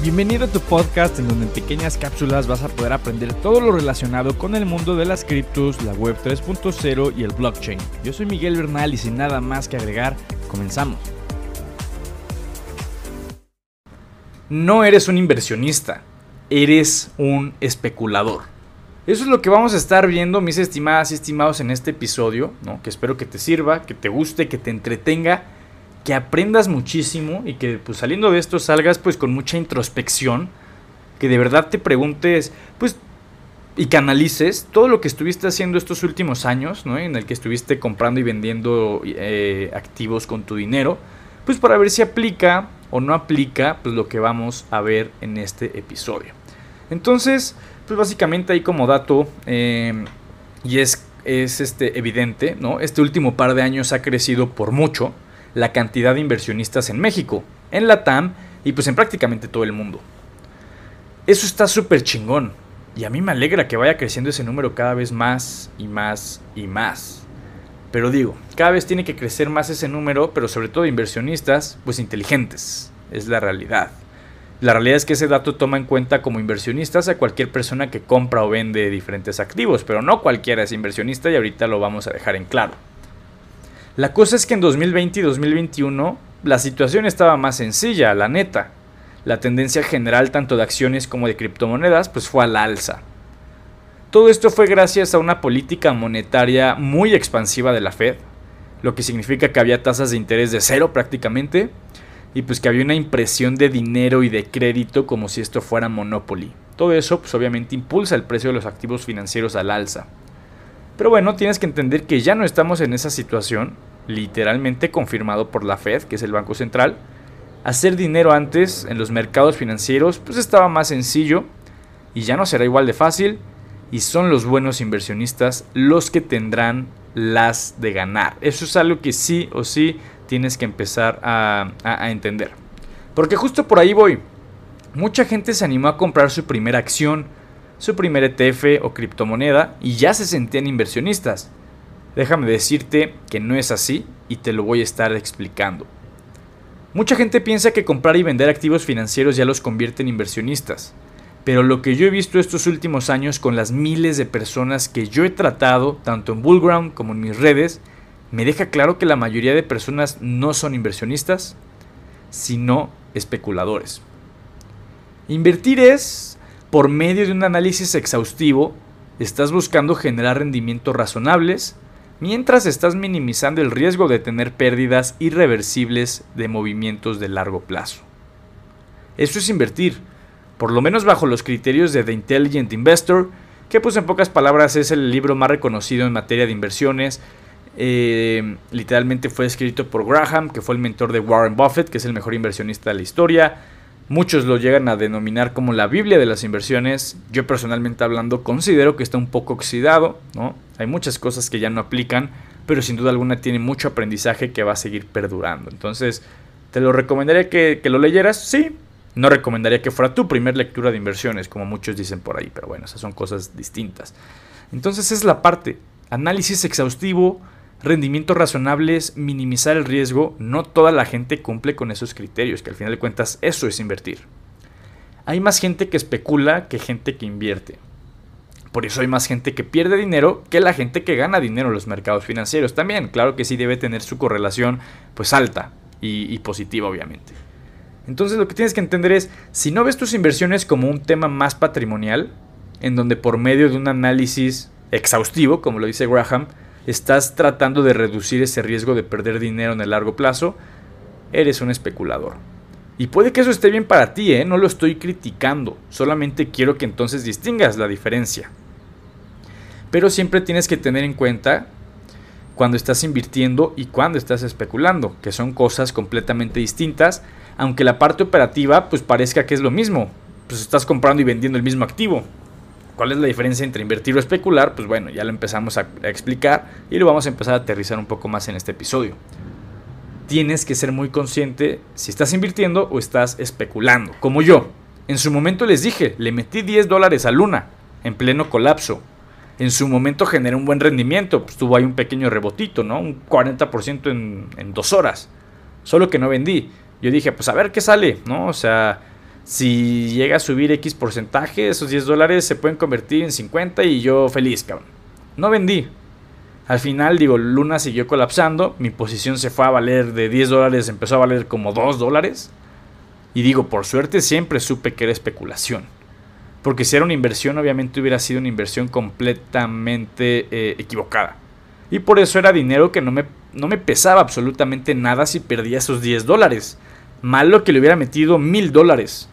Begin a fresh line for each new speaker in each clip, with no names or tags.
Bienvenido a tu podcast en donde en pequeñas cápsulas vas a poder aprender todo lo relacionado con el mundo de las criptos, la web 3.0 y el blockchain. Yo soy Miguel Bernal y sin nada más que agregar, comenzamos. No eres un inversionista, eres un especulador. Eso es lo que vamos a estar viendo, mis estimadas y estimados, en este episodio, ¿no? que espero que te sirva, que te guste, que te entretenga que aprendas muchísimo y que pues saliendo de esto salgas pues con mucha introspección, que de verdad te preguntes pues y que analices todo lo que estuviste haciendo estos últimos años, ¿no? En el que estuviste comprando y vendiendo eh, activos con tu dinero, pues para ver si aplica o no aplica pues lo que vamos a ver en este episodio. Entonces, pues básicamente ahí como dato, eh, y es, es este, evidente, ¿no? Este último par de años ha crecido por mucho, la cantidad de inversionistas en México, en la TAM y pues en prácticamente todo el mundo. Eso está súper chingón y a mí me alegra que vaya creciendo ese número cada vez más y más y más. Pero digo, cada vez tiene que crecer más ese número, pero sobre todo inversionistas, pues inteligentes. Es la realidad. La realidad es que ese dato toma en cuenta como inversionistas a cualquier persona que compra o vende diferentes activos, pero no cualquiera es inversionista y ahorita lo vamos a dejar en claro. La cosa es que en 2020 y 2021 la situación estaba más sencilla, la neta. La tendencia general tanto de acciones como de criptomonedas pues fue al alza. Todo esto fue gracias a una política monetaria muy expansiva de la Fed, lo que significa que había tasas de interés de cero prácticamente, y pues que había una impresión de dinero y de crédito como si esto fuera monopoly. Todo eso pues obviamente impulsa el precio de los activos financieros al alza. Pero bueno, tienes que entender que ya no estamos en esa situación, literalmente confirmado por la Fed, que es el Banco Central. Hacer dinero antes en los mercados financieros pues estaba más sencillo y ya no será igual de fácil y son los buenos inversionistas los que tendrán las de ganar. Eso es algo que sí o sí tienes que empezar a, a entender. Porque justo por ahí voy. Mucha gente se animó a comprar su primera acción, su primer ETF o criptomoneda y ya se sentían inversionistas. Déjame decirte que no es así y te lo voy a estar explicando. Mucha gente piensa que comprar y vender activos financieros ya los convierte en inversionistas, pero lo que yo he visto estos últimos años con las miles de personas que yo he tratado, tanto en Bullground como en mis redes, me deja claro que la mayoría de personas no son inversionistas, sino especuladores. Invertir es por medio de un análisis exhaustivo, estás buscando generar rendimientos razonables mientras estás minimizando el riesgo de tener pérdidas irreversibles de movimientos de largo plazo. Eso es invertir, por lo menos bajo los criterios de The Intelligent Investor, que pues en pocas palabras es el libro más reconocido en materia de inversiones. Eh, literalmente fue escrito por Graham, que fue el mentor de Warren Buffett, que es el mejor inversionista de la historia. Muchos lo llegan a denominar como la Biblia de las inversiones. Yo personalmente hablando considero que está un poco oxidado, ¿no? Hay muchas cosas que ya no aplican, pero sin duda alguna tiene mucho aprendizaje que va a seguir perdurando. Entonces, ¿te lo recomendaría que, que lo leyeras? Sí. No recomendaría que fuera tu primer lectura de inversiones, como muchos dicen por ahí, pero bueno, esas son cosas distintas. Entonces es la parte, análisis exhaustivo, rendimientos razonables, minimizar el riesgo, no toda la gente cumple con esos criterios, que al final de cuentas eso es invertir. Hay más gente que especula que gente que invierte. Por eso hay más gente que pierde dinero que la gente que gana dinero en los mercados financieros. También, claro que sí debe tener su correlación pues alta y, y positiva obviamente. Entonces lo que tienes que entender es, si no ves tus inversiones como un tema más patrimonial, en donde por medio de un análisis exhaustivo, como lo dice Graham, estás tratando de reducir ese riesgo de perder dinero en el largo plazo, eres un especulador. Y puede que eso esté bien para ti, ¿eh? no lo estoy criticando, solamente quiero que entonces distingas la diferencia. Pero siempre tienes que tener en cuenta cuando estás invirtiendo y cuando estás especulando, que son cosas completamente distintas, aunque la parte operativa pues parezca que es lo mismo, pues estás comprando y vendiendo el mismo activo, ¿Cuál es la diferencia entre invertir o especular? Pues bueno, ya lo empezamos a, explicar y lo vamos a empezar a aterrizar un poco más en este episodio. Tienes que ser muy consciente si estás invirtiendo o estás especulando. Como yo. En su momento les dije, le metí 10 dólares a Luna en pleno colapso. En su momento generé un buen rendimiento, pues tuvo ahí un pequeño rebotito, ¿no? Un 40% en, en dos horas. Solo que no vendí. Yo dije, pues a ver qué sale, ¿no? O sea, Si llega a subir X porcentaje, esos 10 dólares se pueden convertir en 50 y yo feliz, cabrón. No vendí. Al final, digo, Luna siguió colapsando, mi posición se fue a valer de 10 dólares, empezó a valer como 2 dólares. Y digo, por suerte siempre supe que era especulación. Porque si era una inversión, obviamente hubiera sido una inversión completamente eh, equivocada. Y por eso era dinero que no me, no me pesaba absolutamente nada si perdía esos 10 dólares. Malo que le hubiera metido mil dólares.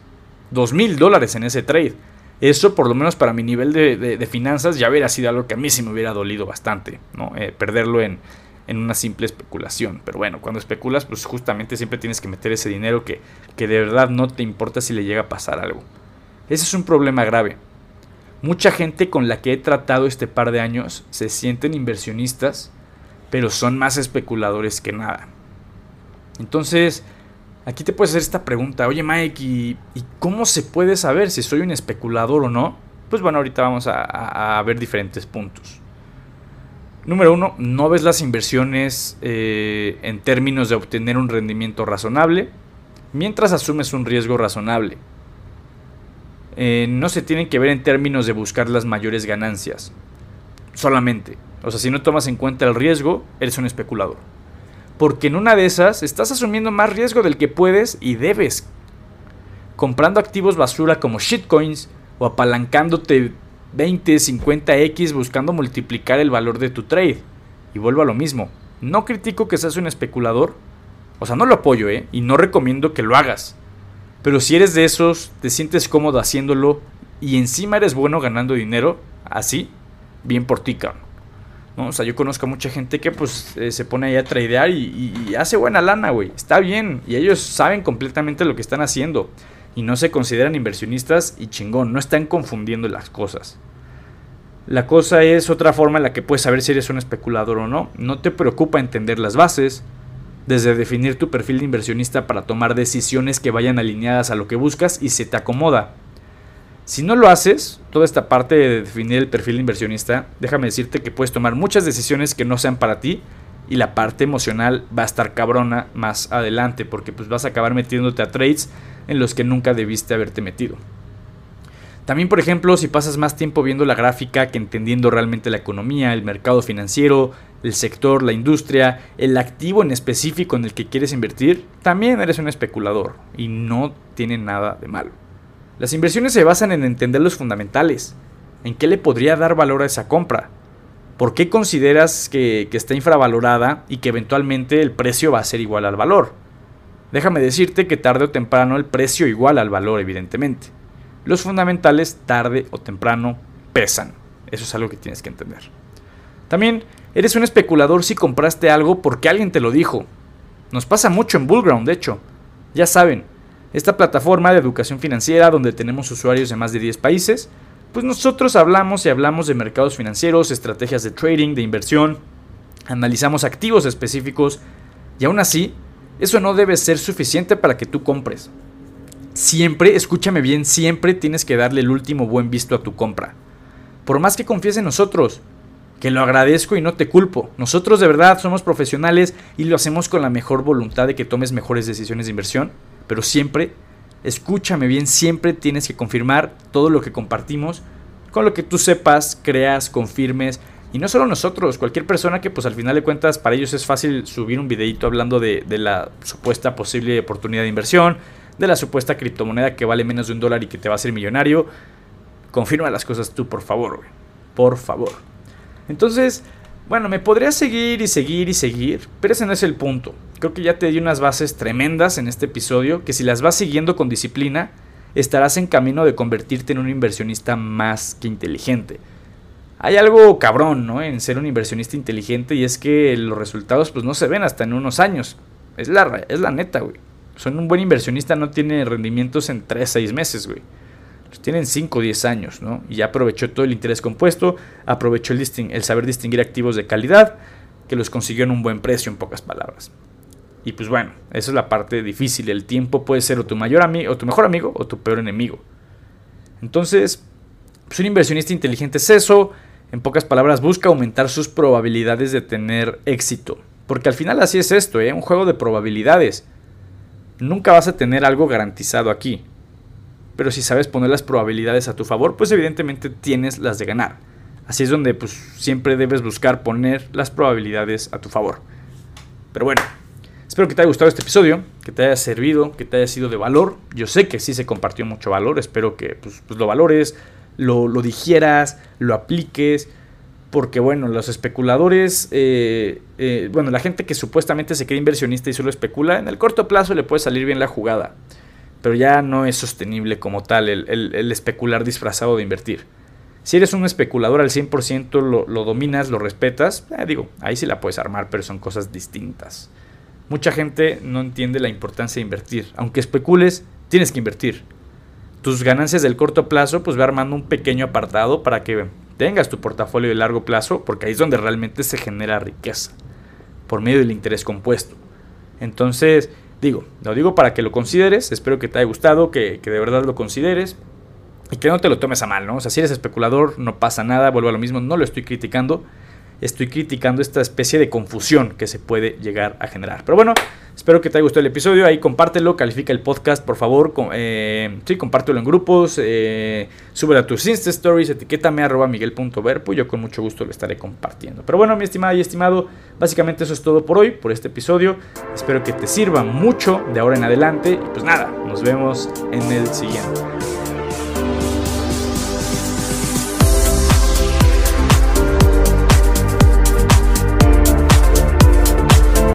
Dos mil dólares en ese trade. Eso, por lo menos para mi nivel de, finanzas, ya hubiera sido algo que a mí sí me hubiera dolido bastante, ¿no? Eh, perderlo en, en, una simple especulación. Pero bueno, cuando especulas, pues justamente siempre tienes que meter ese dinero que, que de verdad no te importa si le llega a pasar algo. Ese es un problema grave. Mucha gente con la que he tratado este par de años se sienten inversionistas, pero son más especuladores que nada. Entonces, Aquí te puedes hacer esta pregunta, oye Mike, ¿y, cómo se puede saber si soy un especulador o no? Pues bueno, ahorita vamos a, ver diferentes puntos. Número uno, no ves las inversiones eh, en términos de obtener un rendimiento razonable, mientras asumes un riesgo razonable. Eh, no se tienen que ver en términos de buscar las mayores ganancias, solamente. O sea, si no tomas en cuenta el riesgo, eres un especulador. Porque en una de esas estás asumiendo más riesgo del que puedes y debes. Comprando activos basura como shitcoins o apalancándote 20, 50x buscando multiplicar el valor de tu trade. Y vuelvo a lo mismo. No critico que seas un especulador. O sea, no lo apoyo, ¿eh? Y no recomiendo que lo hagas. Pero si eres de esos, te sientes cómodo haciéndolo y encima eres bueno ganando dinero, así, bien por ti, cabrón. O sea, yo conozco a mucha gente que pues eh, se pone ahí a tradear y, hace buena lana, güey. Está bien. Y ellos saben completamente lo que están haciendo. Y no se consideran inversionistas y chingón. No están confundiendo las cosas. La cosa es otra forma en la que puedes saber si eres un especulador o no. No te preocupa entender las bases. Desde definir tu perfil de inversionista para tomar decisiones que vayan alineadas a lo que buscas y se te acomoda. Si no lo haces, toda esta parte de definir el perfil inversionista, déjame decirte que puedes tomar muchas decisiones que no sean para ti y la parte emocional va a estar cabrona más adelante porque pues vas a acabar metiéndote a trades en los que nunca debiste haberte metido. También, por ejemplo, si pasas más tiempo viendo la gráfica que entendiendo realmente la economía, el mercado financiero, el sector, la industria, el activo en específico en el que quieres invertir, también eres un especulador y no tiene nada de malo. Las inversiones se basan en entender los fundamentales, en qué le podría dar valor a esa compra, por qué consideras que, está infravalorada y que eventualmente el precio va a ser igual al valor. Déjame decirte que tarde o temprano el precio igual al valor, evidentemente. Los fundamentales tarde o temprano pesan. Eso es algo que tienes que entender. También eres un especulador si compraste algo porque alguien te lo dijo. Nos pasa mucho en Bullground, de hecho. Ya saben, esta plataforma de educación financiera donde tenemos usuarios de más de 10 países, pues nosotros hablamos y hablamos de mercados financieros, estrategias de trading, de inversión, analizamos activos específicos y aún así, eso no debe ser suficiente para que tú compres. Siempre, escúchame bien, siempre tienes que darle el último buen visto a tu compra. Por más que confíes en nosotros, que lo agradezco y no te culpo. Nosotros de verdad somos profesionales y lo hacemos con la mejor voluntad de que tomes mejores decisiones de inversión pero siempre, escúchame bien, siempre tienes que confirmar todo lo que compartimos con lo que tú sepas, creas, confirmes. Y no solo nosotros, cualquier persona que pues al final de cuentas para ellos es fácil subir un videito hablando de, la supuesta posible oportunidad de inversión, de la supuesta criptomoneda que vale menos de un dólar y que te va a hacer millonario. Confirma las cosas tú, por favor, Por favor. Entonces, bueno, me podría seguir y seguir y seguir, pero ese no es el punto. Creo que ya te di unas bases tremendas en este episodio, que si las vas siguiendo con disciplina, estarás en camino de convertirte en un inversionista más que inteligente. Hay algo cabrón, ¿no? En ser un inversionista inteligente y es que los resultados pues no se ven hasta en unos años. Es la, es la neta, güey. Son un buen inversionista no tiene rendimientos en 3, 6 meses, güey tienen 5 o 10 años, ¿no? Y ya aprovechó todo el interés compuesto, aprovechó el, el saber distinguir activos de calidad, que los consiguió en un buen precio, en pocas palabras. Y pues bueno, esa es la parte difícil. El tiempo puede ser o tu mayor amigo, o tu mejor amigo, o tu peor enemigo. Entonces, pues un inversionista inteligente es eso. En pocas palabras, busca aumentar sus probabilidades de tener éxito. Porque al final así es esto, ¿eh? Un juego de probabilidades. Nunca vas a tener algo garantizado aquí. Pero si sabes poner las probabilidades a tu favor, pues evidentemente tienes las de ganar. Así es donde pues siempre debes buscar poner las probabilidades a tu favor. Pero bueno, espero que te haya gustado este episodio, que te haya servido, que te haya sido de valor. Yo sé que sí se compartió mucho valor, espero que pues, pues lo valores, lo, lo, digieras, lo apliques. Porque bueno, los especuladores, eh, eh, bueno, la gente que supuestamente se cree inversionista y solo especula, en el corto plazo le puede salir bien la jugada. Pero ya no es sostenible como tal el, especular disfrazado de invertir. Si eres un especulador al 100%, lo, lo dominas, lo respetas, eh, digo, ahí sí la puedes armar, pero son cosas distintas. Mucha gente no entiende la importancia de invertir. Aunque especules, tienes que invertir. Tus ganancias del corto plazo, pues ve armando un pequeño apartado para que tengas tu portafolio de largo plazo, porque ahí es donde realmente se genera riqueza, por medio del interés compuesto. Entonces, digo, lo digo para que lo consideres, espero que te haya gustado, que, que de verdad lo consideres y que no te lo tomes a mal, ¿no? O sea, si eres especulador, no pasa nada, vuelvo a lo mismo, no lo estoy criticando, estoy criticando esta especie de confusión que se puede llegar a generar. Pero bueno, espero que te haya gustado el episodio. Ahí compártelo, califica el podcast, por favor. Eh, sí, compártelo en grupos. Eh, sube a tus Insta Stories, etiquétame arroba miguel.verpo. Yo con mucho gusto lo estaré compartiendo. Pero bueno, mi estimada y estimado, básicamente eso es todo por hoy, por este episodio. Espero que te sirva mucho de ahora en adelante. Y pues nada, nos vemos en el siguiente.